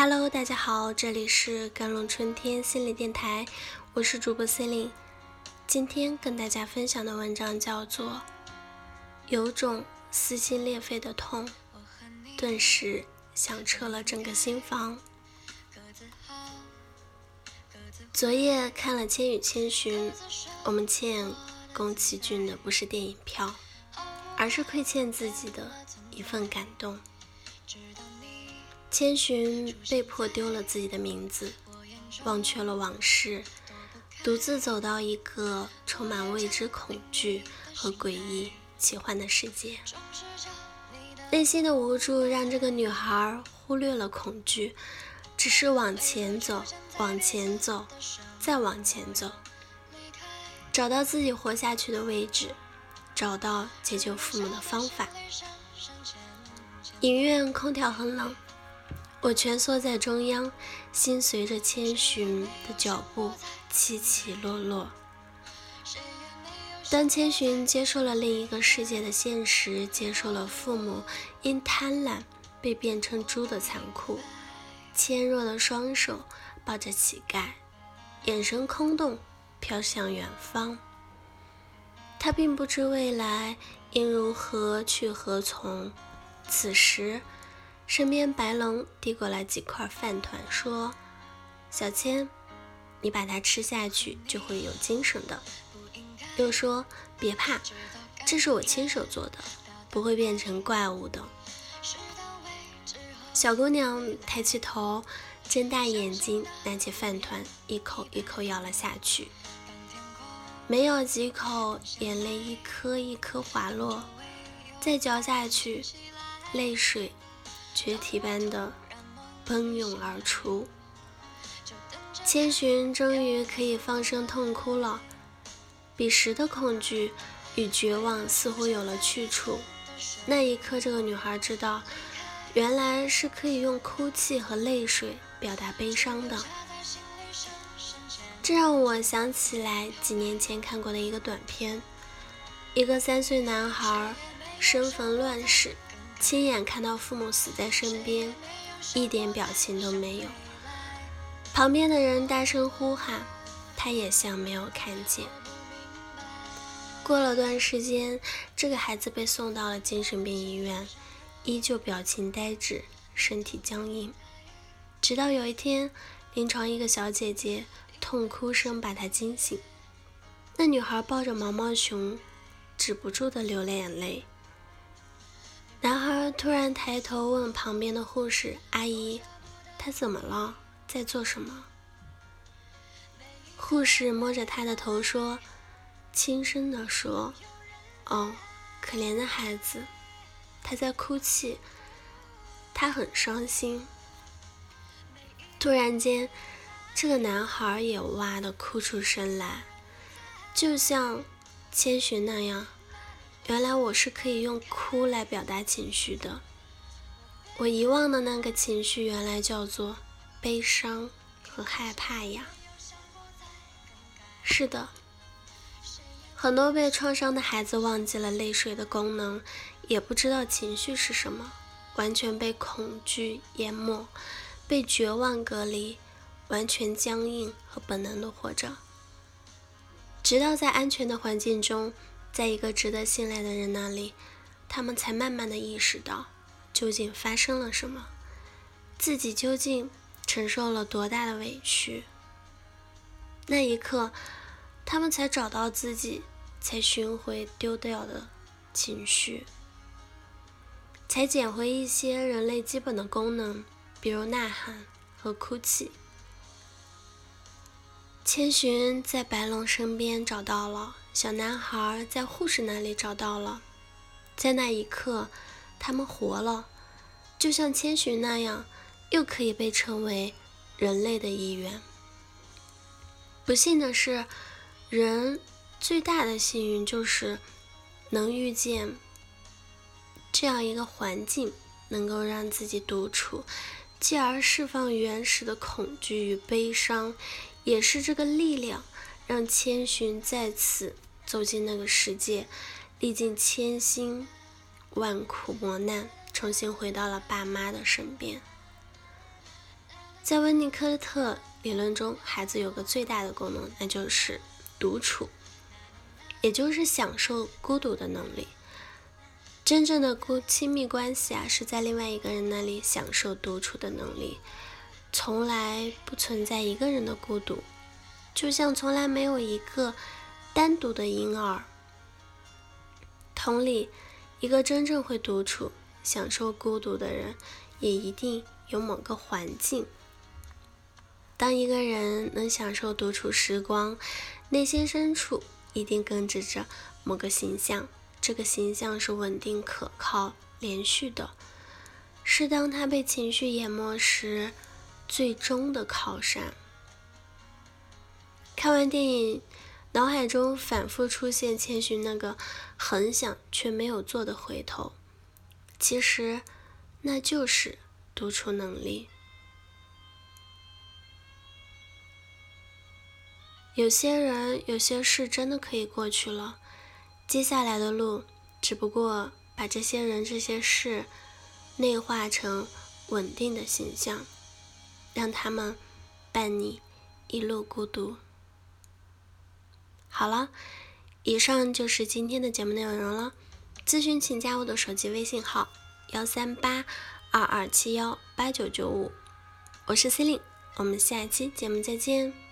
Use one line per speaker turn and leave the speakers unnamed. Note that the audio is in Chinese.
Hello，大家好，这里是甘露春天心理电台，我是主播 c e l i n e 今天跟大家分享的文章叫做《有种撕心裂肺的痛》，顿时响彻了整个心房。昨夜看了《千与千寻》，我们欠宫崎骏的不是电影票，而是亏欠自己的一份感动。千寻被迫丢了自己的名字，忘却了往事，独自走到一个充满未知恐惧和诡异奇幻的世界。内心的无助让这个女孩忽略了恐惧，只是往前走，往前走，再往前走，找到自己活下去的位置，找到解救父母的方法。影院空调很冷。我蜷缩在中央，心随着千寻的脚步起起落落。当千寻接受了另一个世界的现实，接受了父母因贪婪被变成猪的残酷，纤弱的双手抱着乞丐，眼神空洞，飘向远方。他并不知未来应如何去何从。此时。身边白龙递过来几块饭团，说：“小千，你把它吃下去就会有精神的。”又说：“别怕，这是我亲手做的，不会变成怪物的。”小姑娘抬起头，睁大眼睛，拿起饭团，一口一口咬了下去。没有几口，眼泪一颗一颗滑落，再嚼下去，泪水。决堤般的奔涌而出，千寻终于可以放声痛哭了。彼时的恐惧与绝望似乎有了去处。那一刻，这个女孩知道，原来是可以用哭泣和泪水表达悲伤的。这让我想起来几年前看过的一个短片：一个三岁男孩生逢乱世。亲眼看到父母死在身边，一点表情都没有。旁边的人大声呼喊，他也像没有看见。过了段时间，这个孩子被送到了精神病医院，依旧表情呆滞，身体僵硬。直到有一天，临床一个小姐姐痛哭声把他惊醒。那女孩抱着毛毛熊，止不住的流了眼泪。男孩突然抬头问旁边的护士阿姨：“他怎么了？在做什么？”护士摸着他的头说：“轻声地说，哦，可怜的孩子，他在哭泣，他很伤心。”突然间，这个男孩也哇的哭出声来，就像千寻那样。原来我是可以用哭来表达情绪的。我遗忘的那个情绪，原来叫做悲伤和害怕呀。是的，很多被创伤的孩子忘记了泪水的功能，也不知道情绪是什么，完全被恐惧淹没，被绝望隔离，完全僵硬和本能的活着，直到在安全的环境中。在一个值得信赖的人那里，他们才慢慢的意识到究竟发生了什么，自己究竟承受了多大的委屈。那一刻，他们才找到自己，才寻回丢掉的情绪，才捡回一些人类基本的功能，比如呐喊和哭泣。千寻在白龙身边找到了。小男孩在护士那里找到了，在那一刻，他们活了，就像千寻那样，又可以被称为人类的一员。不幸的是，人最大的幸运就是能遇见这样一个环境，能够让自己独处，继而释放原始的恐惧与悲伤，也是这个力量让千寻再次。走进那个世界，历尽千辛万苦磨难，重新回到了爸妈的身边。在温尼科特理论中，孩子有个最大的功能，那就是独处，也就是享受孤独的能力。真正的孤亲密关系啊，是在另外一个人那里享受独处的能力，从来不存在一个人的孤独，就像从来没有一个单独的婴儿。同理，一个真正会独处、享受孤独的人，也一定有某个环境。当一个人能享受独处时光，内心深处一定根植着某个形象。这个形象是稳定、可靠、连续的，是当他被情绪淹没时最终的靠山。看完电影，脑海中反复出现千寻那个很想却没有做的回头，其实那就是独处能力。有些人、有些事真的可以过去了。接下来的路，只不过把这些人、这些事内化成稳定的形象，让他们伴你一路孤独。好了，以上就是今天的节目内容了。咨询请加我的手机微信号：幺三八二二七幺八九九五，我是 C 令，我们下期节目再见。